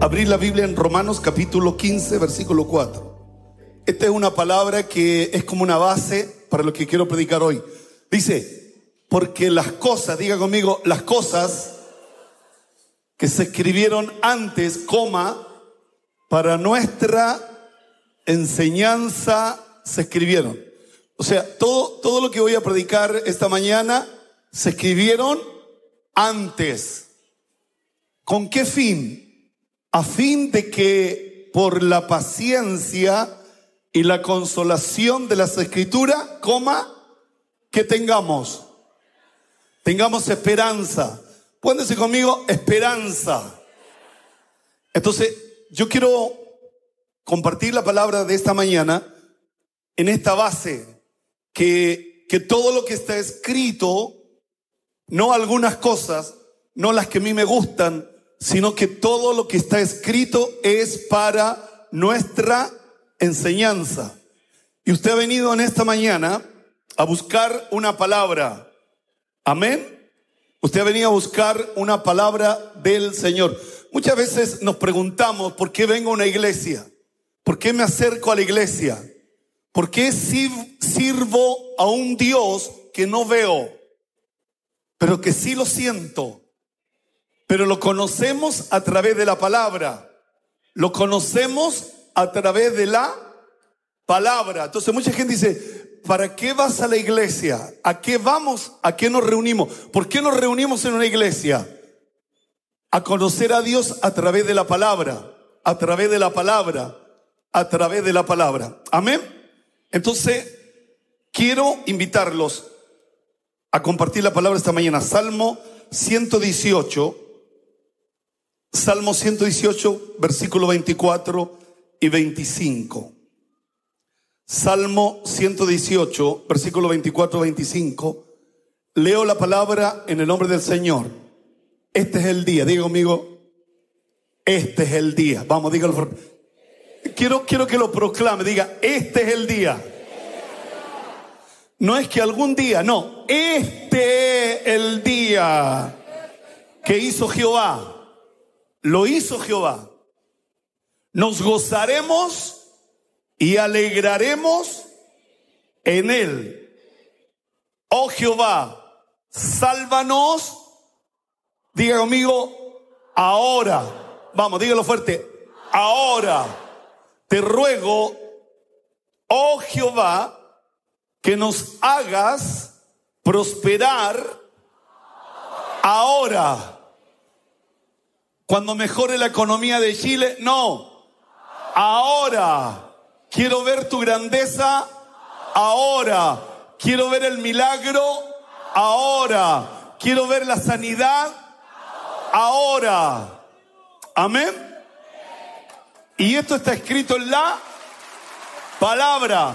abrir la Biblia en Romanos capítulo 15, versículo 4. Esta es una palabra que es como una base para lo que quiero predicar hoy. Dice, porque las cosas, diga conmigo, las cosas que se escribieron antes, coma, para nuestra enseñanza se escribieron. O sea, todo, todo lo que voy a predicar esta mañana se escribieron antes. ¿Con qué fin? A fin de que por la paciencia y la consolación de las escrituras, coma, que tengamos. Tengamos esperanza. Pónganse conmigo, esperanza. Entonces, yo quiero compartir la palabra de esta mañana en esta base, que, que todo lo que está escrito, no algunas cosas, no las que a mí me gustan, sino que todo lo que está escrito es para nuestra enseñanza. Y usted ha venido en esta mañana a buscar una palabra. Amén. Usted ha venido a buscar una palabra del Señor. Muchas veces nos preguntamos por qué vengo a una iglesia, por qué me acerco a la iglesia, por qué sirvo a un Dios que no veo, pero que sí lo siento, pero lo conocemos a través de la palabra, lo conocemos a través de la palabra. Entonces mucha gente dice, ¿para qué vas a la iglesia? ¿A qué vamos? ¿A qué nos reunimos? ¿Por qué nos reunimos en una iglesia? A conocer a Dios a través de la palabra, a través de la palabra, a través de la palabra. Amén. Entonces, quiero invitarlos a compartir la palabra esta mañana. Salmo 118, Salmo 118, versículo 24 y 25. Salmo 118, versículo 24 25. Leo la palabra en el nombre del Señor. Este es el día, diga conmigo, este es el día. Vamos, dígalo. Quiero, quiero que lo proclame, diga, este es el día. No es que algún día, no, este es el día que hizo Jehová. Lo hizo Jehová nos gozaremos y alegraremos en él. Oh Jehová, sálvanos. Diga conmigo, ahora. Vamos, dígalo fuerte. Ahora te ruego, oh Jehová, que nos hagas prosperar ahora. Cuando mejore la economía de Chile, no ahora. Quiero ver tu grandeza ahora. Quiero ver el milagro ahora. Quiero ver la sanidad ahora. Amén. Y esto está escrito en la palabra.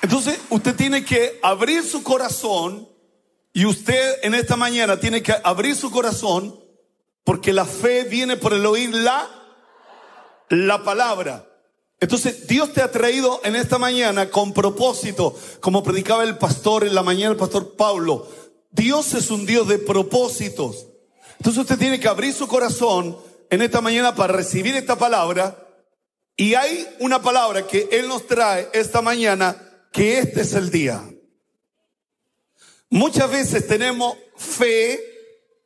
Entonces usted tiene que abrir su corazón y usted en esta mañana tiene que abrir su corazón porque la fe viene por el oír la la palabra. Entonces Dios te ha traído en esta mañana con propósito, como predicaba el pastor en la mañana, el pastor Pablo. Dios es un Dios de propósitos. Entonces usted tiene que abrir su corazón en esta mañana para recibir esta palabra. Y hay una palabra que Él nos trae esta mañana, que este es el día. Muchas veces tenemos fe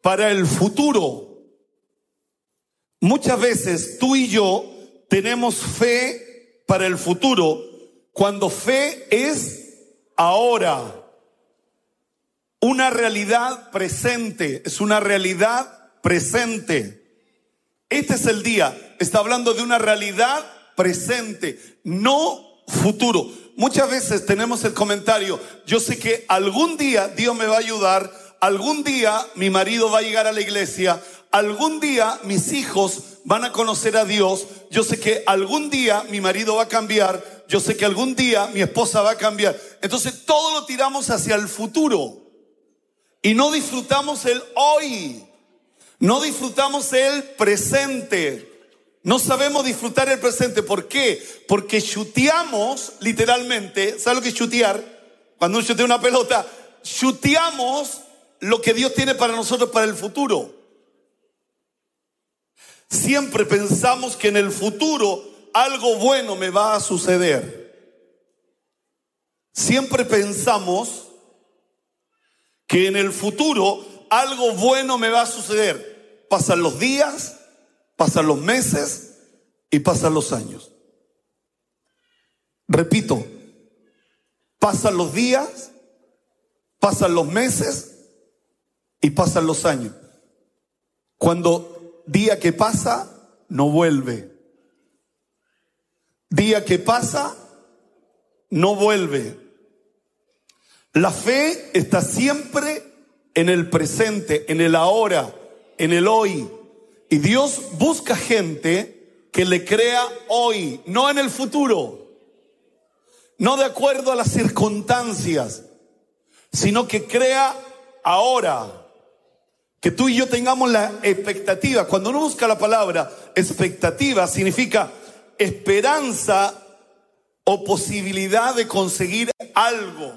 para el futuro. Muchas veces tú y yo tenemos fe para el futuro cuando fe es ahora. Una realidad presente, es una realidad presente. Este es el día, está hablando de una realidad presente, no futuro. Muchas veces tenemos el comentario, yo sé que algún día Dios me va a ayudar, algún día mi marido va a llegar a la iglesia, algún día mis hijos van a conocer a Dios, yo sé que algún día mi marido va a cambiar, yo sé que algún día mi esposa va a cambiar. Entonces todo lo tiramos hacia el futuro y no disfrutamos el hoy, no disfrutamos el presente. No sabemos disfrutar el presente. ¿Por qué? Porque chuteamos literalmente. ¿Sabe lo que es chutear? Cuando uno chutea una pelota, chuteamos lo que Dios tiene para nosotros para el futuro. Siempre pensamos que en el futuro algo bueno me va a suceder. Siempre pensamos que en el futuro algo bueno me va a suceder. Pasan los días, pasan los meses y pasan los años. Repito, pasan los días, pasan los meses y pasan los años. Cuando día que pasa, no vuelve. Día que pasa, no vuelve. La fe está siempre en el presente, en el ahora, en el hoy. Y Dios busca gente que le crea hoy, no en el futuro, no de acuerdo a las circunstancias, sino que crea ahora. Que tú y yo tengamos la expectativa. Cuando uno busca la palabra expectativa, significa esperanza o posibilidad de conseguir algo.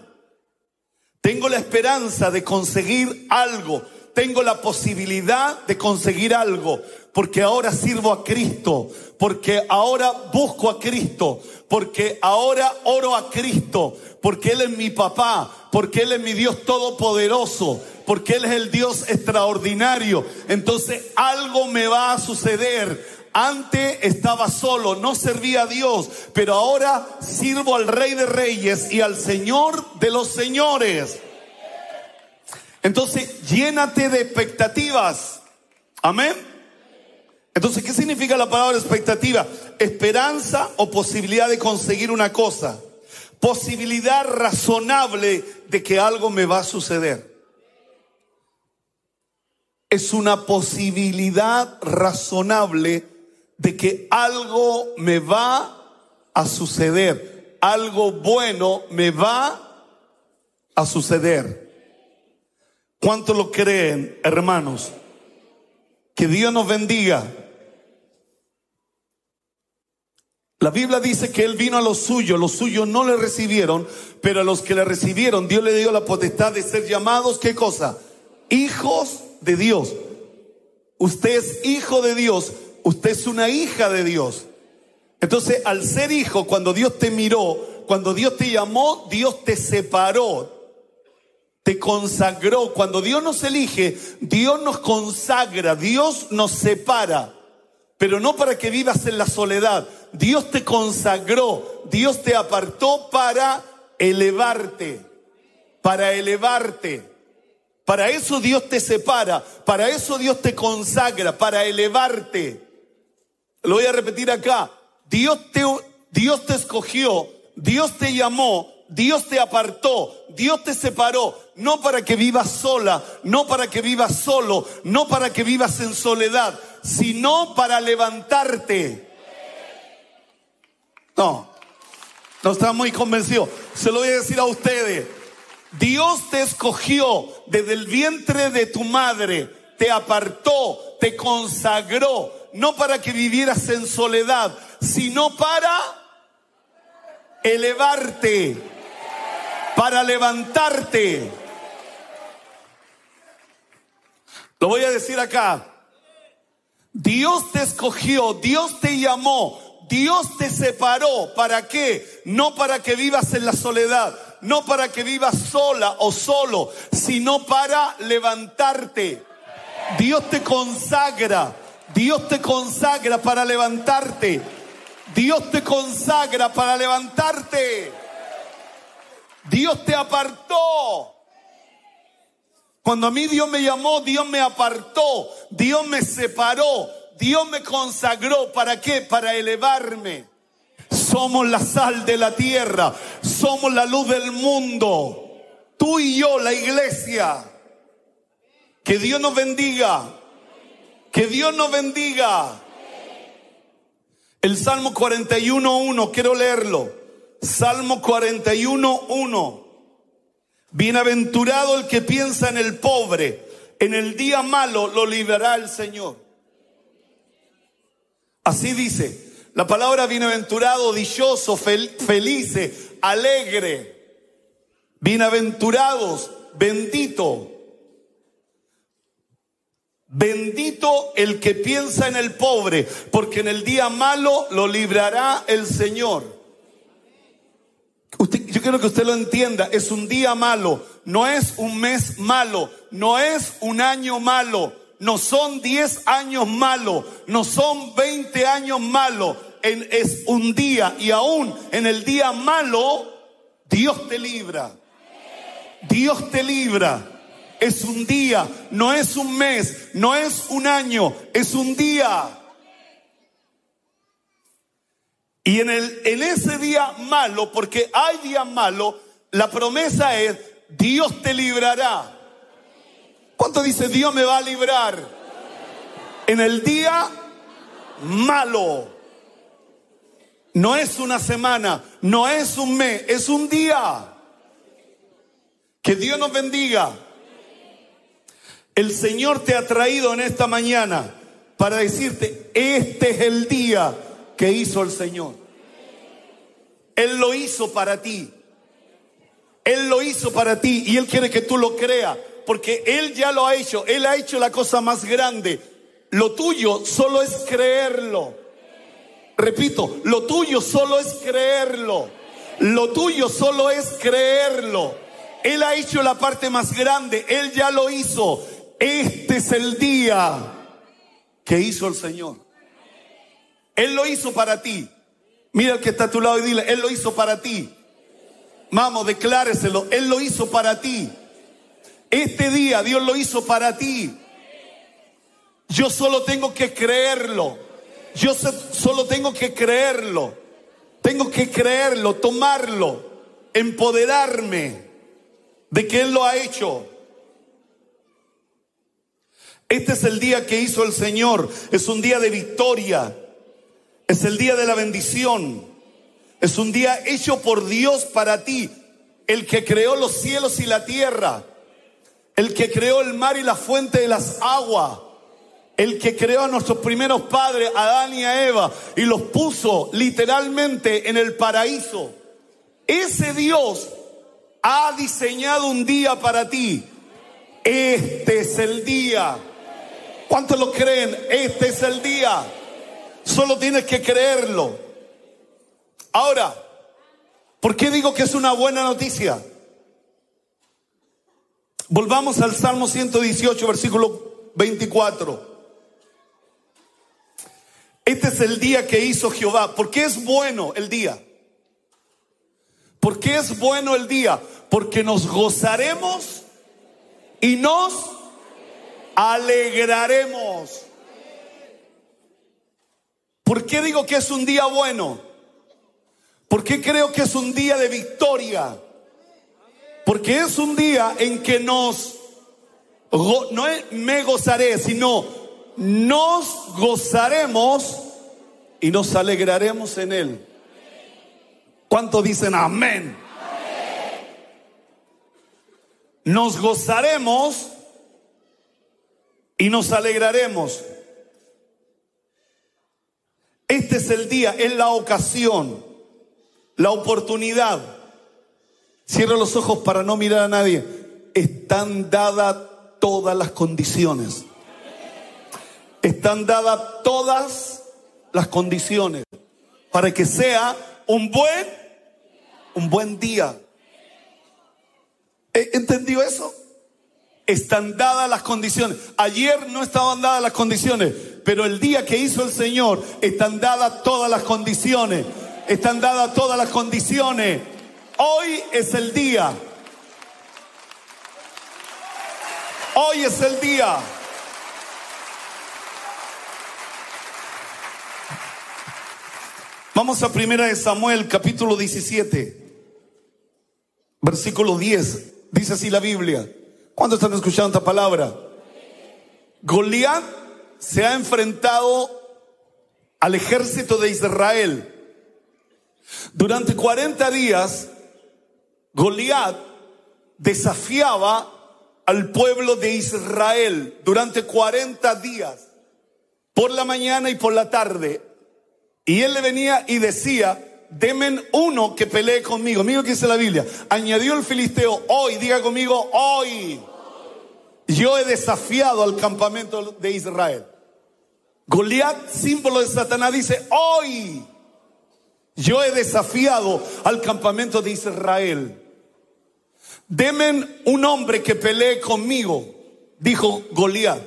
Tengo la esperanza de conseguir algo. Tengo la posibilidad de conseguir algo. Porque ahora sirvo a Cristo. Porque ahora busco a Cristo. Porque ahora oro a Cristo. Porque Él es mi papá. Porque Él es mi Dios todopoderoso. Porque Él es el Dios extraordinario. Entonces algo me va a suceder antes estaba solo, no servía a Dios, pero ahora sirvo al Rey de Reyes y al Señor de los Señores. Entonces, llénate de expectativas. Amén. Entonces, ¿qué significa la palabra expectativa? Esperanza o posibilidad de conseguir una cosa. Posibilidad razonable de que algo me va a suceder. Es una posibilidad razonable de que algo me va a suceder, algo bueno me va a suceder. ¿Cuánto lo creen, hermanos? Que Dios nos bendiga. La Biblia dice que Él vino a los suyos, los suyos no le recibieron, pero a los que le recibieron, Dios le dio la potestad de ser llamados, ¿qué cosa? Hijos de Dios. Usted es hijo de Dios Usted es una hija de Dios. Entonces, al ser hijo, cuando Dios te miró, cuando Dios te llamó, Dios te separó, te consagró. Cuando Dios nos elige, Dios nos consagra, Dios nos separa. Pero no para que vivas en la soledad. Dios te consagró, Dios te apartó para elevarte, para elevarte. Para eso Dios te separa, para eso Dios te consagra, para elevarte. Lo voy a repetir acá. Dios te, Dios te escogió, Dios te llamó, Dios te apartó, Dios te separó, no para que vivas sola, no para que vivas solo, no para que vivas en soledad, sino para levantarte. No, no está muy convencido. Se lo voy a decir a ustedes. Dios te escogió desde el vientre de tu madre, te apartó, te consagró, no para que vivieras en soledad, sino para elevarte, para levantarte. Lo voy a decir acá. Dios te escogió, Dios te llamó, Dios te separó. ¿Para qué? No para que vivas en la soledad, no para que vivas sola o solo, sino para levantarte. Dios te consagra Dios te consagra para levantarte. Dios te consagra para levantarte. Dios te apartó. Cuando a mí Dios me llamó, Dios me apartó, Dios me separó, Dios me consagró. ¿Para qué? Para elevarme. Somos la sal de la tierra, somos la luz del mundo. Tú y yo, la iglesia. Que Dios nos bendiga. Que Dios nos bendiga. El Salmo 41.1, quiero leerlo. Salmo 41.1. Bienaventurado el que piensa en el pobre. En el día malo lo liberará el Señor. Así dice. La palabra bienaventurado, dichoso, felice, alegre. Bienaventurados, bendito Bendito el que piensa en el pobre, porque en el día malo lo librará el Señor. Yo quiero que usted lo entienda, es un día malo, no es un mes malo, no es un año malo, no son 10 años malos, no son 20 años malos, es un día. Y aún en el día malo, Dios te libra. Dios te libra. Es un día, no es un mes, no es un año, es un día. Y en, el, en ese día malo, porque hay día malo, la promesa es, Dios te librará. ¿Cuánto dice Dios me va a librar? En el día malo. No es una semana, no es un mes, es un día. Que Dios nos bendiga. El Señor te ha traído en esta mañana para decirte, este es el día que hizo el Señor. Él lo hizo para ti. Él lo hizo para ti y Él quiere que tú lo creas, porque Él ya lo ha hecho. Él ha hecho la cosa más grande. Lo tuyo solo es creerlo. Repito, lo tuyo solo es creerlo. Lo tuyo solo es creerlo. Él ha hecho la parte más grande. Él ya lo hizo. Este es el día que hizo el Señor. Él lo hizo para ti. Mira el que está a tu lado y dile, Él lo hizo para ti. Vamos, decláreselo. Él lo hizo para ti. Este día Dios lo hizo para ti. Yo solo tengo que creerlo. Yo solo tengo que creerlo. Tengo que creerlo, tomarlo, empoderarme de que Él lo ha hecho. Este es el día que hizo el Señor. Es un día de victoria. Es el día de la bendición. Es un día hecho por Dios para ti. El que creó los cielos y la tierra. El que creó el mar y la fuente de las aguas. El que creó a nuestros primeros padres, Adán y a Eva, y los puso literalmente en el paraíso. Ese Dios ha diseñado un día para ti. Este es el día ¿Cuántos lo creen? Este es el día. Solo tienes que creerlo. Ahora, ¿por qué digo que es una buena noticia? Volvamos al Salmo 118, versículo 24. Este es el día que hizo Jehová. ¿Por qué es bueno el día? ¿Por qué es bueno el día? Porque nos gozaremos y nos alegraremos. ¿Por qué digo que es un día bueno? ¿Por qué creo que es un día de victoria? Porque es un día en que nos, no me gozaré, sino nos gozaremos y nos alegraremos en Él. ¿Cuántos dicen amén? Nos gozaremos y nos alegraremos. Este es el día, es la ocasión, la oportunidad. Cierra los ojos para no mirar a nadie. Están dadas todas las condiciones. Están dadas todas las condiciones para que sea un buen, un buen día. ¿Entendió eso? están dadas las condiciones. Ayer no estaban dadas las condiciones, pero el día que hizo el Señor están dadas todas las condiciones. Están dadas todas las condiciones. Hoy es el día. Hoy es el día. Vamos a primera de Samuel, capítulo 17, versículo 10. Dice así la Biblia. ¿Cuándo están escuchando esta palabra? Goliat se ha enfrentado al ejército de Israel. Durante 40 días, Goliat desafiaba al pueblo de Israel durante 40 días, por la mañana y por la tarde. Y él le venía y decía, demen uno que pelee conmigo. Mira que dice la Biblia. Añadió el filisteo hoy, diga conmigo hoy. Yo he desafiado al campamento de Israel. Goliat, símbolo de Satanás, dice, hoy yo he desafiado al campamento de Israel. Demen un hombre que pelee conmigo, dijo Goliat.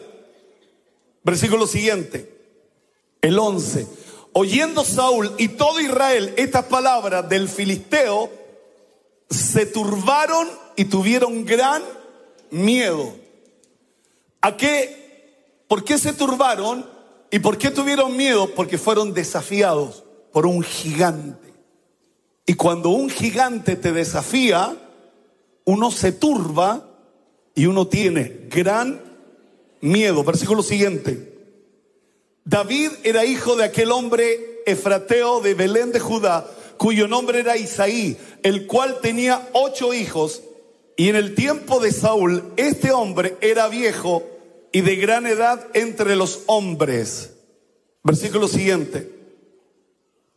Versículo siguiente, el 11. Oyendo Saúl y todo Israel estas palabras del filisteo, se turbaron y tuvieron gran miedo. ¿A qué? ¿Por qué se turbaron y por qué tuvieron miedo? Porque fueron desafiados por un gigante. Y cuando un gigante te desafía, uno se turba y uno tiene gran miedo. Versículo siguiente. David era hijo de aquel hombre efrateo de Belén de Judá, cuyo nombre era Isaí, el cual tenía ocho hijos. Y en el tiempo de Saúl, este hombre era viejo y de gran edad entre los hombres. Versículo siguiente.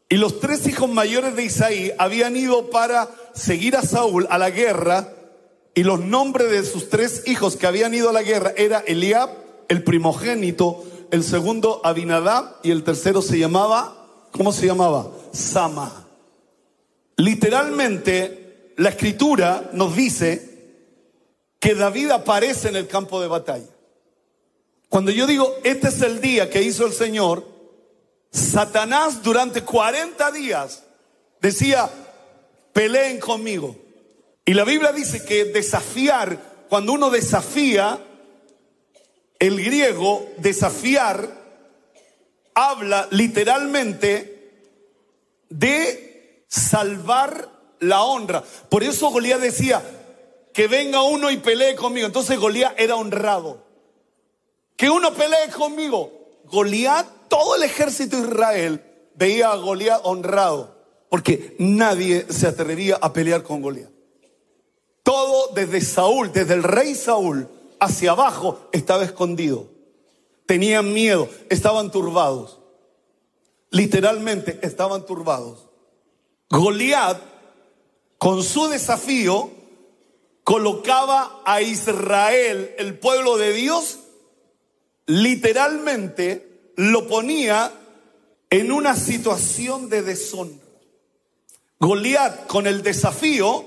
Y los tres hijos mayores de Isaí habían ido para seguir a Saúl a la guerra. Y los nombres de sus tres hijos que habían ido a la guerra era Eliab, el primogénito, el segundo Abinadab y el tercero se llamaba, ¿cómo se llamaba? Sama. Literalmente, la escritura nos dice que David aparece en el campo de batalla. Cuando yo digo, este es el día que hizo el Señor, Satanás durante 40 días decía, peleen conmigo. Y la Biblia dice que desafiar, cuando uno desafía, el griego desafiar habla literalmente de salvar la honra. Por eso Goliat decía, que venga uno y pelee conmigo. Entonces Goliat era honrado. Que uno pelee conmigo. Goliat, todo el ejército de Israel veía a Goliat honrado. Porque nadie se atrevería a pelear con Goliat. Todo desde Saúl, desde el rey Saúl, hacia abajo estaba escondido. Tenían miedo, estaban turbados. Literalmente estaban turbados. Goliat, con su desafío, colocaba a Israel, el pueblo de Dios, literalmente lo ponía en una situación de deshonra. Goliat, con el desafío,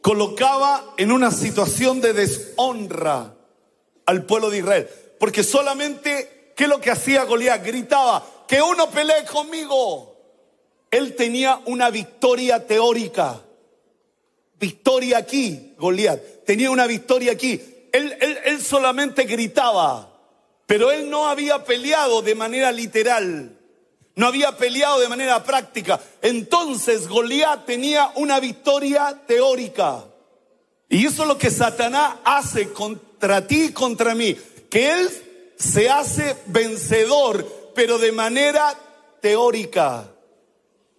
colocaba en una situación de deshonra al pueblo de Israel. Porque solamente, ¿qué es lo que hacía Goliat? Gritaba, que uno pelee conmigo. Él tenía una victoria teórica. Victoria aquí, Goliat. Tenía una victoria aquí. Él, él, él solamente gritaba, pero él no había peleado de manera literal. No había peleado de manera práctica. Entonces Goliat tenía una victoria teórica. Y eso es lo que Satanás hace contra ti y contra mí. Que él se hace vencedor, pero de manera teórica.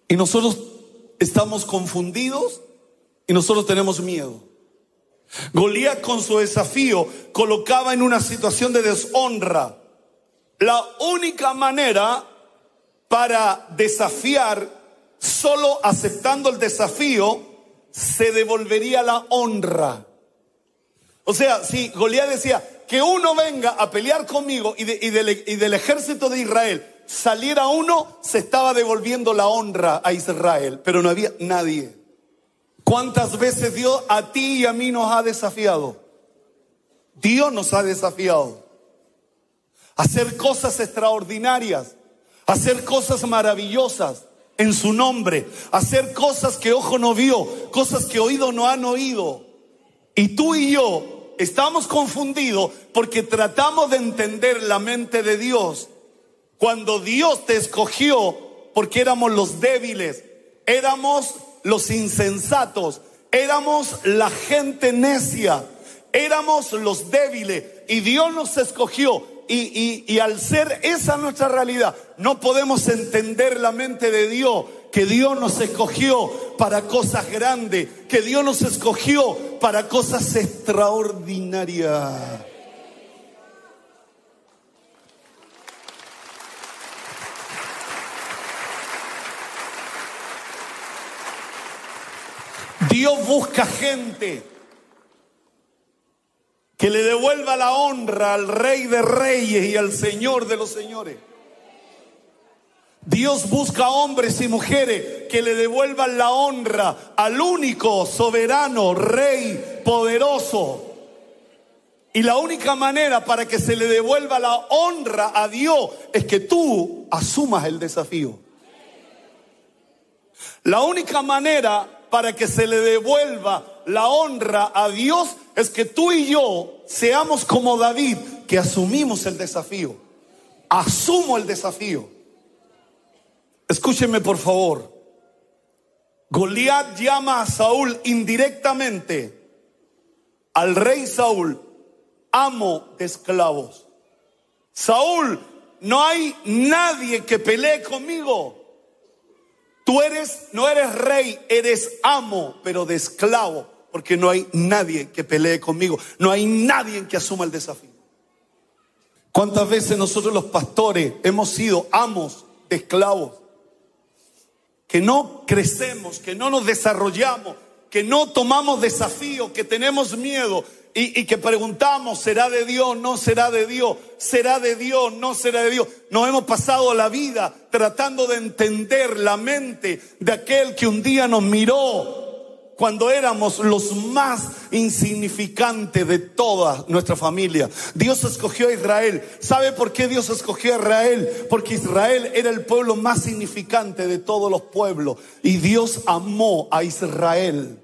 Y nosotros estamos confundidos y nosotros tenemos miedo. Goliat con su desafío colocaba en una situación de deshonra. La única manera para desafiar, solo aceptando el desafío, se devolvería la honra. O sea, si Goliat decía, que uno venga a pelear conmigo y, y, del, y del ejército de Israel saliera uno, se estaba devolviendo la honra a Israel, pero no había nadie. ¿Cuántas veces Dios a ti y a mí nos ha desafiado? Dios nos ha desafiado hacer cosas extraordinarias hacer cosas maravillosas en su nombre, hacer cosas que ojo no vio, cosas que oído no han oído. Y tú y yo estamos confundidos porque tratamos de entender la mente de Dios. Cuando Dios te escogió, porque éramos los débiles, éramos los insensatos, éramos la gente necia, éramos los débiles. Y Dios nos escogió. Y, al ser esa nuestra realidad, no podemos entender la mente de Dios, que Dios nos escogió para cosas grandes, que Dios nos escogió para cosas extraordinarias. Dios busca gente que le devuelva la honra al Rey de Reyes y al Señor de los Señores. Dios busca hombres y mujeres que le devuelvan la honra al único soberano, rey, poderoso. Y la única manera para que se le devuelva la honra a Dios es que tú asumas el desafío. La única manera para que se le devuelva la honra a Dios es que tú y yo seamos como David, que asumimos el desafío. Asumo el desafío. Escúchenme por favor. Goliat llama a Saúl indirectamente al rey Saúl, amo de esclavos. Saúl, no hay nadie que pelee conmigo. Tú eres, no eres rey, eres amo, pero de esclavo, porque no hay nadie que pelee conmigo, no hay nadie que asuma el desafío. ¿Cuántas veces nosotros los pastores hemos sido amos de esclavos? Que no crecemos, que no nos desarrollamos, que no tomamos desafío, que tenemos miedo y, que preguntamos, ¿será de Dios? ¿No será de Dios? ¿Será de Dios? ¿No será de Dios? Nos hemos pasado la vida tratando de entender la mente de aquel que un día nos miró cuando éramos los más insignificantes de toda nuestra familia. Dios escogió a Israel. ¿Sabe por qué Dios escogió a Israel? Porque Israel era el pueblo más significante de todos los pueblos. Y Dios amó a Israel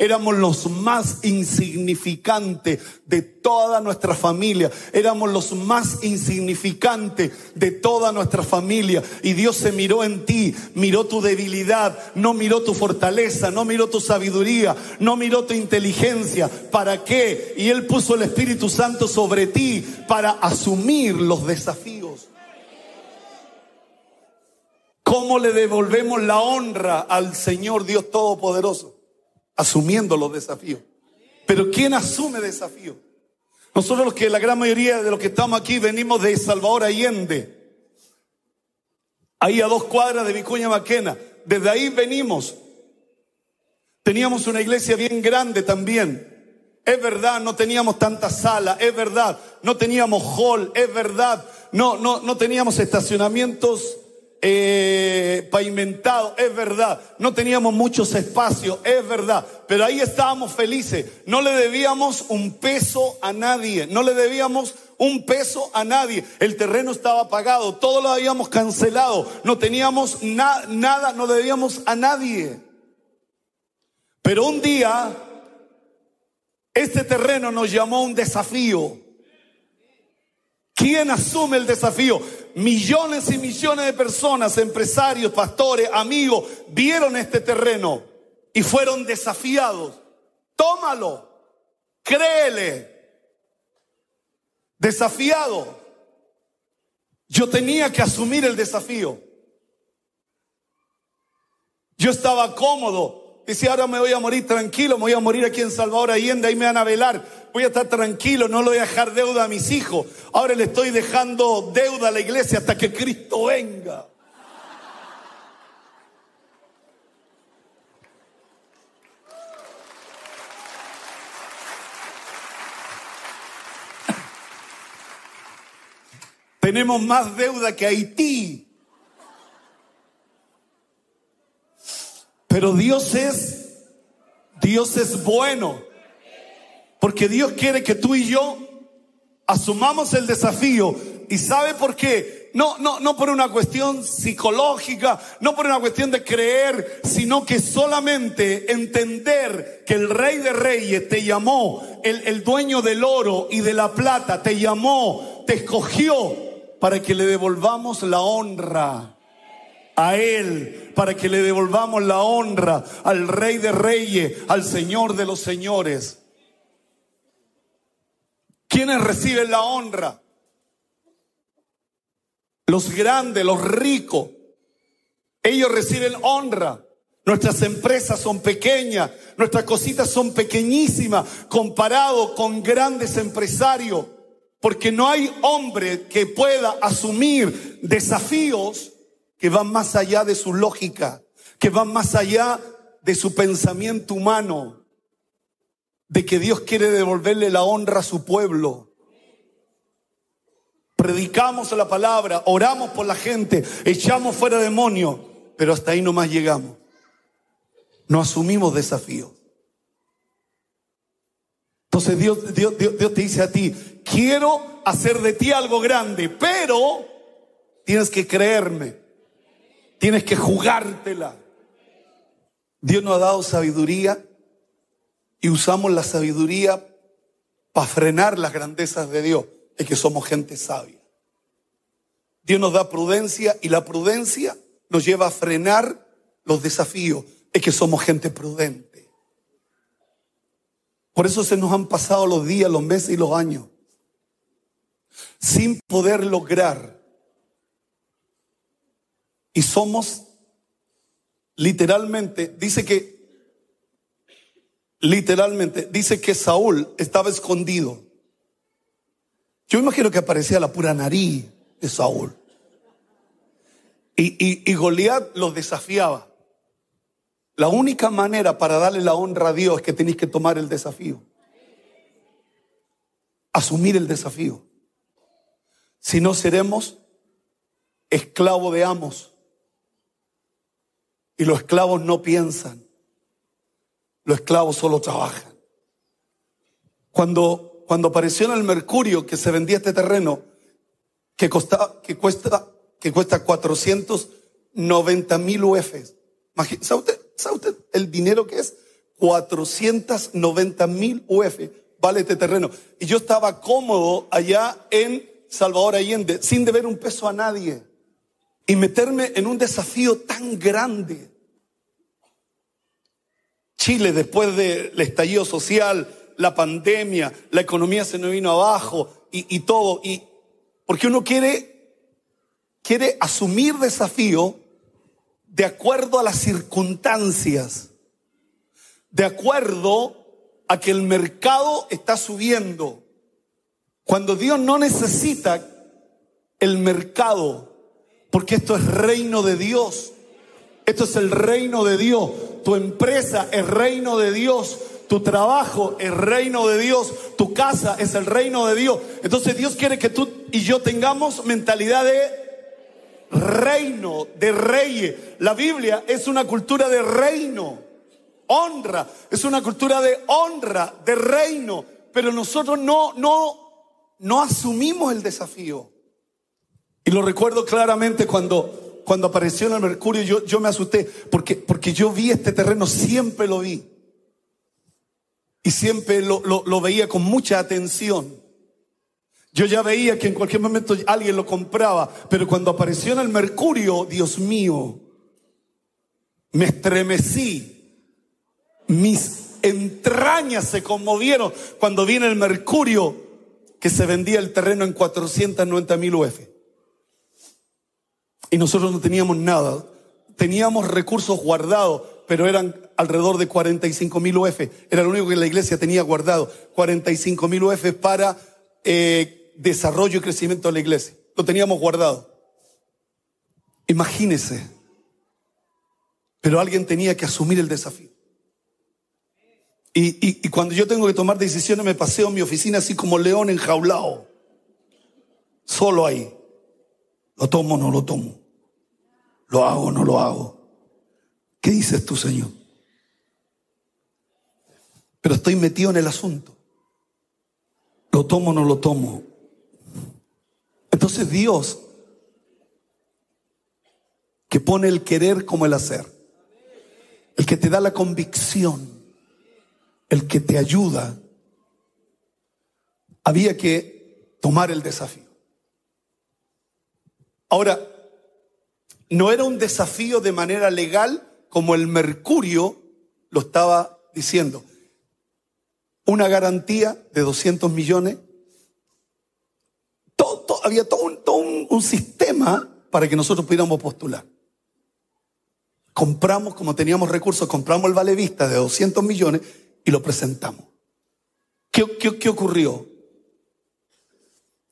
éramos los más insignificantes de toda nuestra familia, éramos los más insignificantes de toda nuestra familia. Y Dios se miró en ti, miró tu debilidad, no miró tu fortaleza, no miró tu sabiduría, no miró tu inteligencia. ¿Para qué? Y Él puso el Espíritu Santo sobre ti para asumir los desafíos. ¿Cómo le devolvemos la honra al Señor Dios Todopoderoso? Asumiendo los desafíos. Pero ¿quién asume desafíos? Nosotros los que la gran mayoría de los que estamos aquí venimos de Salvador Allende. Ahí a dos cuadras de Vicuña Maquena. Desde ahí venimos. Teníamos una iglesia bien grande también. Es verdad, no teníamos tanta sala, es verdad, no teníamos hall, es verdad, no, no, no teníamos estacionamientos eh, pavimentado, es verdad. No teníamos muchos espacios, es verdad. Pero ahí estábamos felices. No le debíamos un peso a nadie. No le debíamos un peso a nadie. El terreno estaba pagado. Todo lo habíamos cancelado. No teníamos nada, no debíamos a nadie. Pero un día, este terreno nos llamó un desafío. ¿Quién asume el desafío? Millones y millones de personas, empresarios, pastores, amigos, vieron este terreno y fueron desafiados. Tómalo, créele. Desafiado. Yo tenía que asumir el desafío. Yo estaba cómodo, Decía, ahora me voy a morir tranquilo, me voy a morir aquí en Salvador Allende, ahí me van a velar. Voy a estar tranquilo, no le voy a dejar deuda a mis hijos. Ahora le estoy dejando deuda a la iglesia hasta que Cristo venga. Tenemos más deuda que Haití. Pero Dios es, Dios es bueno. Porque Dios quiere que tú y yo asumamos el desafío. ¿Y sabe por qué? No, no, no por una cuestión psicológica, no por una cuestión de creer, sino que solamente entender que el rey de reyes te llamó, el, el dueño del oro y de la plata te llamó, te escogió para que le devolvamos la honra a Él para que le devolvamos la honra al Rey de Reyes, al Señor de los Señores. ¿Quiénes reciben la honra? Los grandes, los ricos. Ellos reciben honra. Nuestras empresas son pequeñas, nuestras cositas son pequeñísimas comparado con grandes empresarios, porque no hay hombre que pueda asumir desafíos que van más allá de su lógica, que van más allá de su pensamiento humano. de que Dios quiere devolverle la honra a su pueblo. Predicamos la palabra, oramos por la gente, echamos fuera demonios, pero hasta ahí nomás llegamos. No asumimos desafíos. Entonces Dios, Dios, Dios, Dios te dice a ti, quiero hacer de ti algo grande, pero tienes que creerme, tienes que jugártela. Dios nos ha dado sabiduría y usamos la sabiduría para frenar las grandezas de Dios. Es que somos gente sabia. Dios nos da prudencia y la prudencia nos lleva a frenar los desafíos. Es que somos gente prudente. Por eso se nos han pasado los días, los meses y los años sin poder lograr. Y somos literalmente, dice que, literalmente, dice que Saúl estaba escondido. Yo imagino que aparecía la pura nariz de Saúl. Y, y, y Goliat los desafiaba. La única manera para darle la honra a Dios es que tenéis que tomar el desafío. Asumir el desafío. Si no seremos esclavos de amos. Y los esclavos no piensan. Los esclavos solo trabajan. Cuando, cuando apareció en el Mercurio que se vendía este terreno, que, costa, que, cuesta, que cuesta 490 mil UFs. ¿Sabe usted, ¿Sabe usted el dinero que es? 490 mil UF vale este terreno. Y yo estaba cómodo allá en Salvador Allende sin deber un peso a nadie y meterme en un desafío tan grande. Chile, después del estallido social, la pandemia, la economía se nos vino abajo y, y todo. Y porque uno quiere, quiere asumir desafío de acuerdo a las circunstancias, de acuerdo a que el mercado está subiendo. Cuando Dios no necesita el mercado, porque esto es reino de Dios. Esto es el reino de Dios. Tu empresa es reino de Dios. Tu trabajo es reino de Dios. Tu casa es el reino de Dios. Entonces Dios quiere que tú y yo tengamos mentalidad de reino, de reyes. La Biblia es una cultura de reino. Honra. Es una cultura de honra, de reino. Pero nosotros no, no, no asumimos el desafío. Y lo recuerdo claramente cuando, cuando apareció en el Mercurio, yo, yo me asusté, porque, porque yo vi este terreno, siempre lo vi. Y siempre lo, lo, veía con mucha atención. Yo ya veía que en cualquier momento alguien lo compraba, pero cuando apareció en el Mercurio, Dios mío, me estremecí. Mis entrañas se conmovieron cuando vi el Mercurio que se vendía el terreno en 490 mil UF. Y nosotros no teníamos nada. Teníamos recursos guardados, pero eran alrededor de 45 mil UF. Era lo único que la iglesia tenía guardado. 45 mil UF para eh, desarrollo y crecimiento de la iglesia. Lo teníamos guardado. Imagínese. Pero alguien tenía que asumir el desafío. Y, cuando yo tengo que tomar decisiones me paseo en mi oficina así como león enjaulado. Solo ahí. Lo tomo o no lo tomo. Lo hago o no lo hago. ¿Qué dices tú, Señor? Pero estoy metido en el asunto. Lo tomo o no lo tomo. Entonces Dios, que pone el querer como el hacer, el que te da la convicción, el que te ayuda, había que tomar el desafío. Ahora, no era un desafío de manera legal como el Mercurio lo estaba diciendo. Una garantía de 200 millones. Todo, había todo, un, sistema para que nosotros pudiéramos postular. Compramos, como teníamos recursos, compramos el vale vista de 200 millones y lo presentamos. ¿Qué, qué, ocurrió?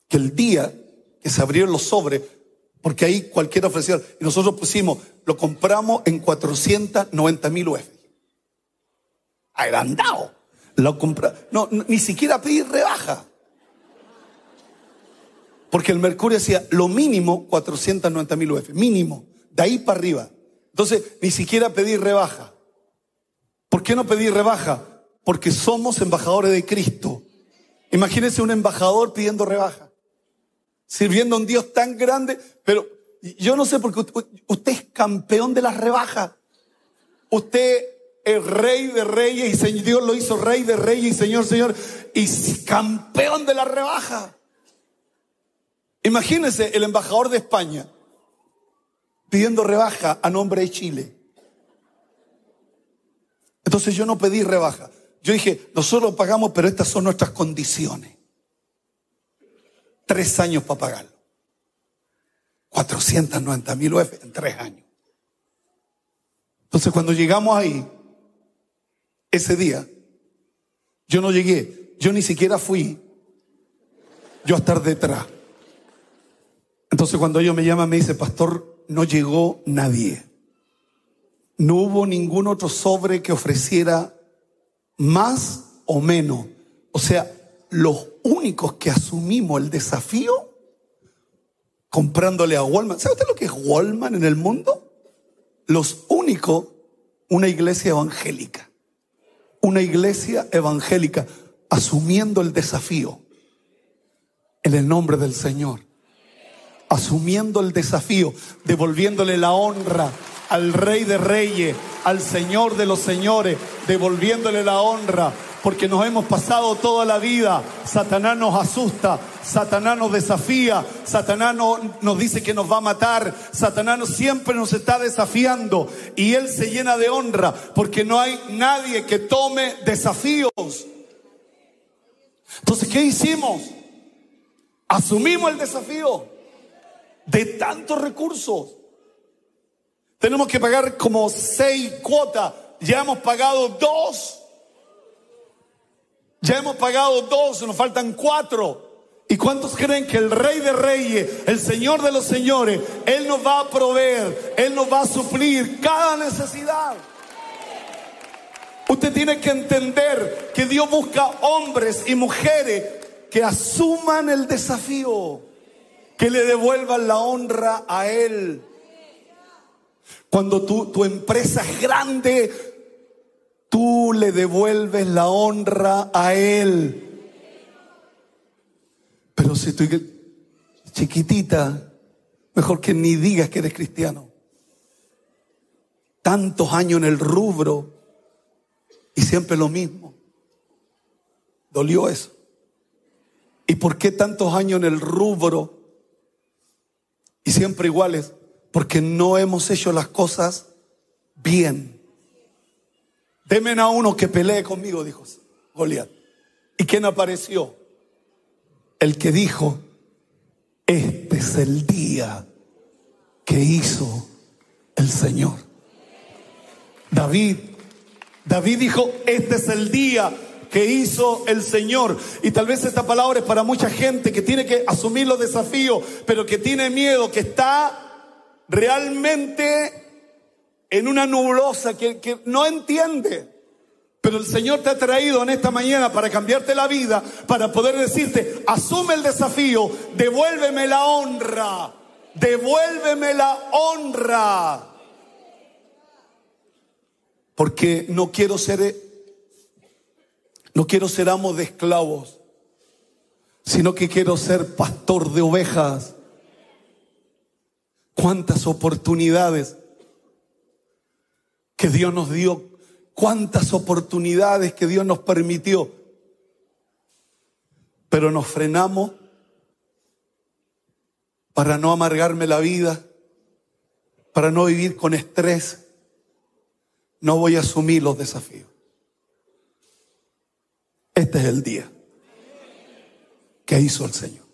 Que el día que se abrieron los sobres, porque ahí cualquiera ofreció, y nosotros pusimos, lo compramos en 490 mil UF. Agrandado. Lo compra, no, ni siquiera pedir rebaja. Porque el mercurio hacía lo mínimo 490 mil UF, mínimo, de ahí para arriba. Entonces, ni siquiera pedir rebaja. ¿Por qué no pedir rebaja? Porque somos embajadores de Cristo. Imagínense un embajador pidiendo rebaja, sirviendo a un Dios tan grande, pero yo no sé por qué usted es campeón de las rebajas. Usted es rey de reyes y Dios lo hizo rey de reyes y Señor, Señor, y campeón de la rebaja. Imagínense el embajador de España pidiendo rebaja a nombre de Chile. Entonces yo no pedí rebaja. Yo dije, nosotros pagamos, pero estas son nuestras condiciones. Tres años para pagarlo. 490 mil UF en tres años. Entonces cuando llegamos ahí, ese día, yo no llegué, yo ni siquiera fui yo a estar detrás. Entonces cuando ellos me llaman me dice, pastor, no llegó nadie. No hubo ningún otro sobre que ofreciera más o menos. O sea, los únicos que asumimos el desafío comprándole a Walmart. ¿Sabe usted lo que es Walmart en el mundo? Los únicos, una iglesia evangélica. Una iglesia evangélica asumiendo el desafío en el nombre del Señor. Asumiendo el desafío, devolviéndole la honra al Rey de Reyes, al Señor de los Señores, devolviéndole la honra, porque nos hemos pasado toda la vida. Satanás nos asusta, Satanás nos desafía, Satanás nos dice que nos va a matar, Satanás siempre nos está desafiando y él se llena de honra, porque no hay nadie que tome desafíos. Entonces, ¿qué hicimos? Asumimos el desafío de tantos recursos. Tenemos que pagar como seis cuotas. Ya hemos pagado dos. Ya hemos pagado dos, nos faltan cuatro. ¿Y cuántos creen que el Rey de Reyes, el Señor de los Señores, Él nos va a proveer, Él nos va a suplir cada necesidad? Usted tiene que entender que Dios busca hombres y mujeres que asuman el desafío, que le devuelvan la honra a Él. Cuando tu, tu empresa es grande, tú le devuelves la honra a Él. Pero si tú chiquitita, mejor que ni digas que eres cristiano. Tantos años en el rubro y siempre lo mismo. Dolió eso. ¿Y por qué tantos años en el rubro y siempre iguales? porque no hemos hecho las cosas bien. Demen a uno que pelee conmigo, dijo Goliat. ¿Y quién apareció? El que dijo, este es el día que hizo el Señor. David, David dijo, este es el día que hizo el Señor. Y tal vez esta palabra es para mucha gente que tiene que asumir los desafíos, pero que tiene miedo, que está realmente en una nublosa que, no entiende. Pero el Señor te ha traído en esta mañana para cambiarte la vida, para poder decirte, asume el desafío, devuélveme la honra, devuélveme la honra. Porque no quiero ser, no quiero ser amo de esclavos, sino que quiero ser pastor de ovejas. Cuántas oportunidades que Dios nos dio, cuántas oportunidades que Dios nos permitió, pero nos frenamos para no amargarme la vida, para no vivir con estrés, no voy a asumir los desafíos. Este es el día que hizo el Señor.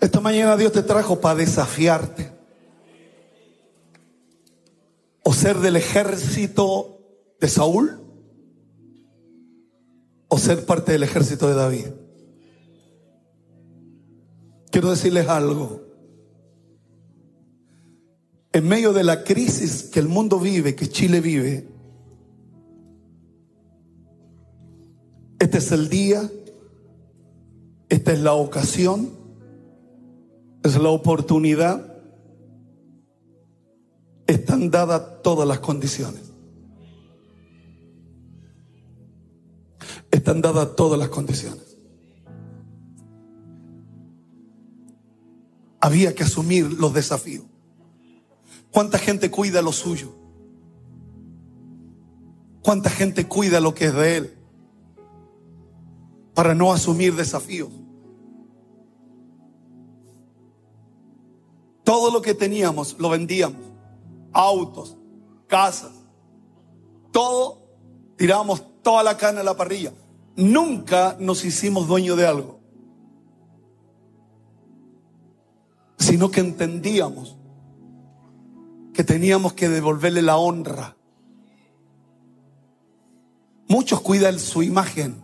Esta mañana Dios te trajo para desafiarte. O ser del ejército de Saúl. O ser parte del ejército de David. Quiero decirles algo. En medio de la crisis que el mundo vive, que Chile vive, Este es el día, esta es la ocasión, es la oportunidad. Están dadas todas las condiciones. Están dadas todas las condiciones. Había que asumir los desafíos. ¿Cuánta gente cuida lo suyo? ¿Cuánta gente cuida lo que es de él? Para no asumir desafíos. Todo lo que teníamos lo vendíamos. Autos, casas, todo tiramos toda la carne a la parrilla. Nunca nos hicimos dueño de algo, sino que entendíamos que teníamos que devolverle la honra. Muchos cuidan su imagen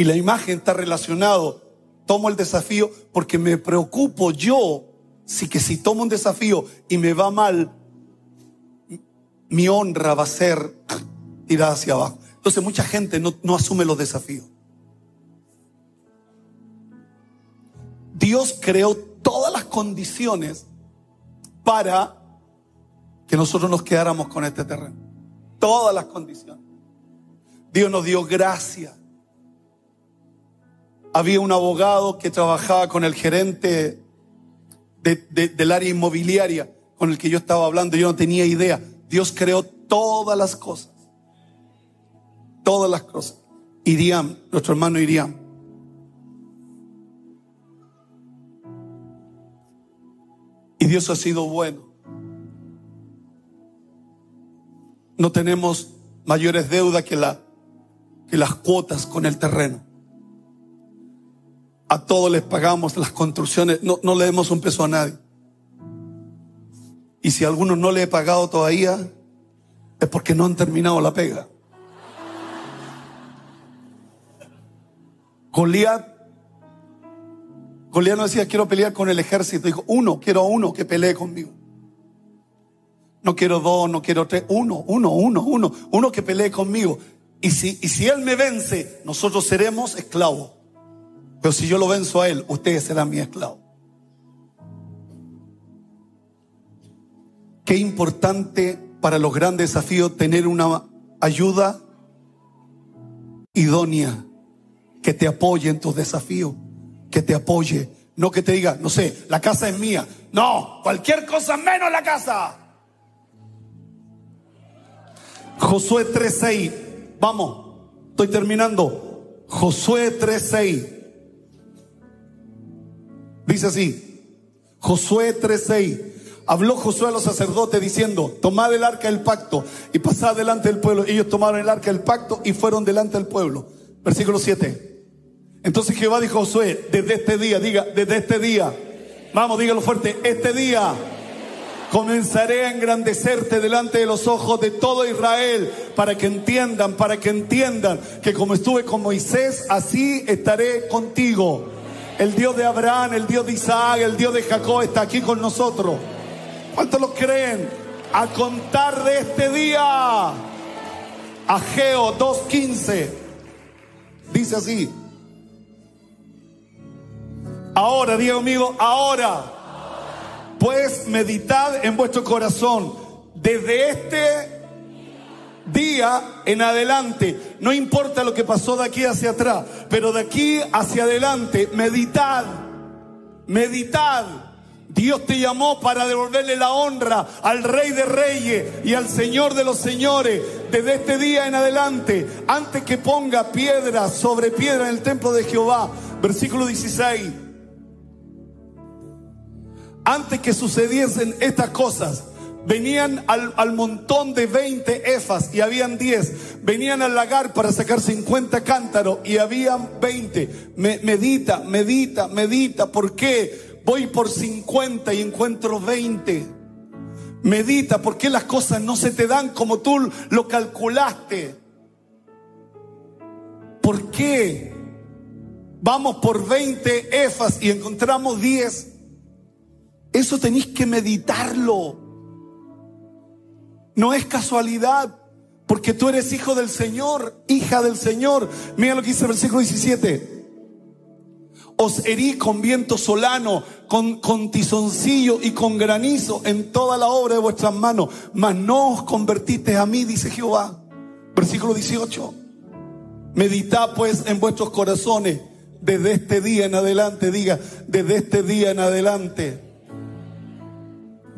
y la imagen está relacionado. Tomo el desafío porque me preocupo yo si que si tomo un desafío y me va mal, mi honra va a ser tirada hacia abajo. Entonces mucha gente no, no asume los desafíos. Dios creó todas las condiciones para que nosotros nos quedáramos con este terreno. Todas las condiciones. Dios nos dio gracia. Había un abogado que trabajaba con el gerente del área inmobiliaria con el que yo estaba hablando. Yo no tenía idea. Dios creó todas las cosas todas las cosas. Iriam, nuestro hermano Iriam. Y Dios ha sido bueno. No tenemos mayores deudas que, la, que las cuotas con el terreno. A todos les pagamos las construcciones, no, no le demos un peso a nadie. Y si a algunos no le he pagado todavía, es porque no han terminado la pega. Goliat, Goliat no decía quiero pelear con el ejército, dijo uno, quiero uno que pelee conmigo. No quiero dos, no quiero tres, uno, uno, uno, uno, uno que pelee conmigo. Y si, y si él me vence, nosotros seremos esclavos. Pero si yo lo venzo a él, ustedes serán mi esclavo. Qué importante para los grandes desafíos tener una ayuda idónea que te apoye en tus desafíos, que te apoye, no que te diga, no sé, la casa es mía. No, cualquier cosa menos la casa. Josué 3:6, vamos, estoy terminando. Josué 3:6. Dice así, Josué 3:6. Habló Josué a los sacerdotes diciendo, tomad el arca del pacto y pasad delante del pueblo. Ellos tomaron el arca del pacto y fueron delante del pueblo. Versículo 7. Entonces Jehová dijo a Josué, desde este día, diga, desde este día, vamos, dígalo fuerte, este día comenzaré a engrandecerte delante de los ojos de todo Israel, para que entiendan, para que entiendan que como estuve con Moisés, así estaré contigo. El Dios de Abraham, el Dios de Isaac, el Dios de Jacob está aquí con nosotros. ¿Cuántos lo creen? A contar de este día. Ageo 2.15. Dice así. Ahora, diga conmigo, ahora. Pues meditad en vuestro corazón desde este día en adelante. No importa lo que pasó de aquí hacia atrás, pero de aquí hacia adelante, meditad, meditad. Dios te llamó para devolverle la honra al Rey de Reyes y al Señor de los Señores desde este día en adelante, antes que ponga piedra sobre piedra en el templo de Jehová. Versículo 16 antes que sucediesen estas cosas, venían al, montón de 20 efas y habían 10. Venían al lagar para sacar 50 cántaros y habían 20. medita, medita, medita. ¿Por qué? Voy por 50 y encuentro 20. Medita, ¿por qué las cosas no se te dan como tú lo calculaste? ¿Por qué? Vamos por 20 efas y encontramos 10. Eso tenéis que meditarlo. No es casualidad. Porque tú eres hijo del Señor, hija del Señor. Mira lo que dice el versículo 17 os herí con viento solano, con, con tizoncillo y con granizo en toda la obra de vuestras manos, mas no os convertiste a mí, dice Jehová. Versículo 18. Meditad pues en vuestros corazones desde este día en adelante, diga, desde este día en adelante,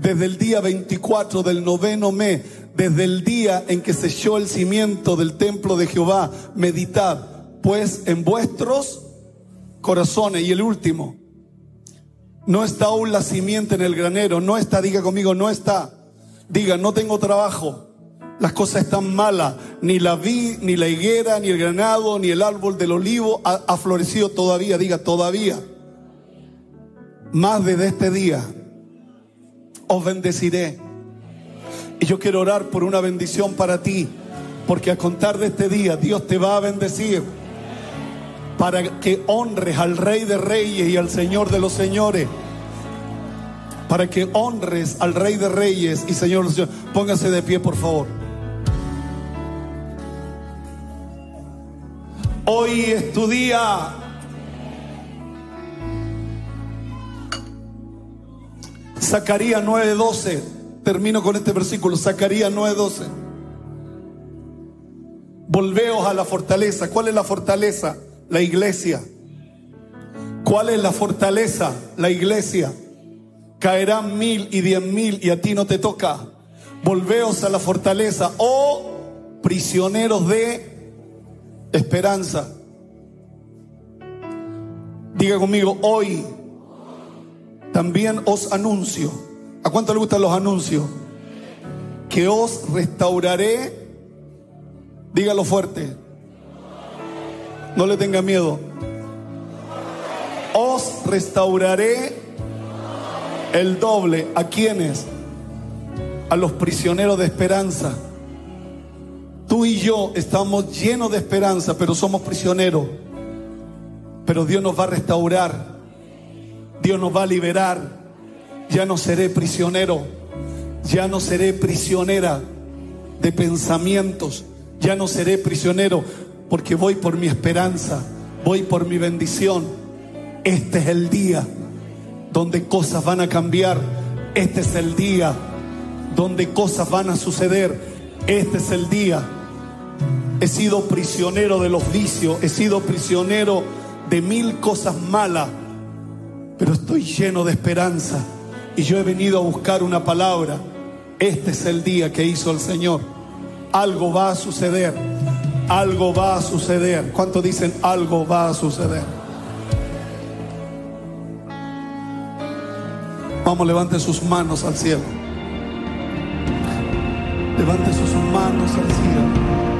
desde el día 24 del noveno mes, desde el día en que se echó el cimiento del templo de Jehová, meditad pues en vuestros corazones. Y el último, no está aún la simiente en el granero, no está, diga conmigo, no está. Diga, no tengo trabajo, las cosas están malas, ni la vid, ni la higuera, ni el granado, ni el árbol del olivo ha, ha florecido todavía, diga, todavía. Más desde este día os bendeciré. Y yo quiero orar por una bendición para ti, porque a contar de este día Dios te va a bendecir para que honres al Rey de Reyes y al Señor de los Señores. Para que honres al Rey de Reyes y Señor de los Señores. Póngase de pie, por favor. Hoy es tu día. Zacarías 9:12. Termino con este versículo. Zacarías 9:12. Volveos a la fortaleza. ¿Cuál es la fortaleza? La iglesia. ¿Cuál es la fortaleza? La iglesia. Caerán mil y diez mil y a ti no te toca. Volveos a la fortaleza, oh prisioneros de esperanza. Diga conmigo, hoy también os anuncio. ¿A cuánto le gustan los anuncios? Que os restauraré. Dígalo fuerte. No le tenga miedo. Os restauraré el doble. ¿A quienes? A los prisioneros de esperanza. Tú y yo estamos llenos de esperanza, pero somos prisioneros. Pero Dios nos va a restaurar. Dios nos va a liberar. Ya no seré prisionero. Ya no seré prisionera de pensamientos. Ya no seré prisionero porque voy por mi esperanza. Voy por mi bendición. Este es el día donde cosas van a cambiar. Este es el día donde cosas van a suceder. Este es el día. He sido prisionero de los vicios. He sido prisionero de mil cosas malas. Pero estoy lleno de esperanza. Y yo he venido a buscar una palabra. Este es el día que hizo el Señor. Algo va a suceder. Algo va a suceder. ¿Cuántos dicen algo va a suceder? Vamos, levante sus manos al cielo. Levante sus manos al cielo.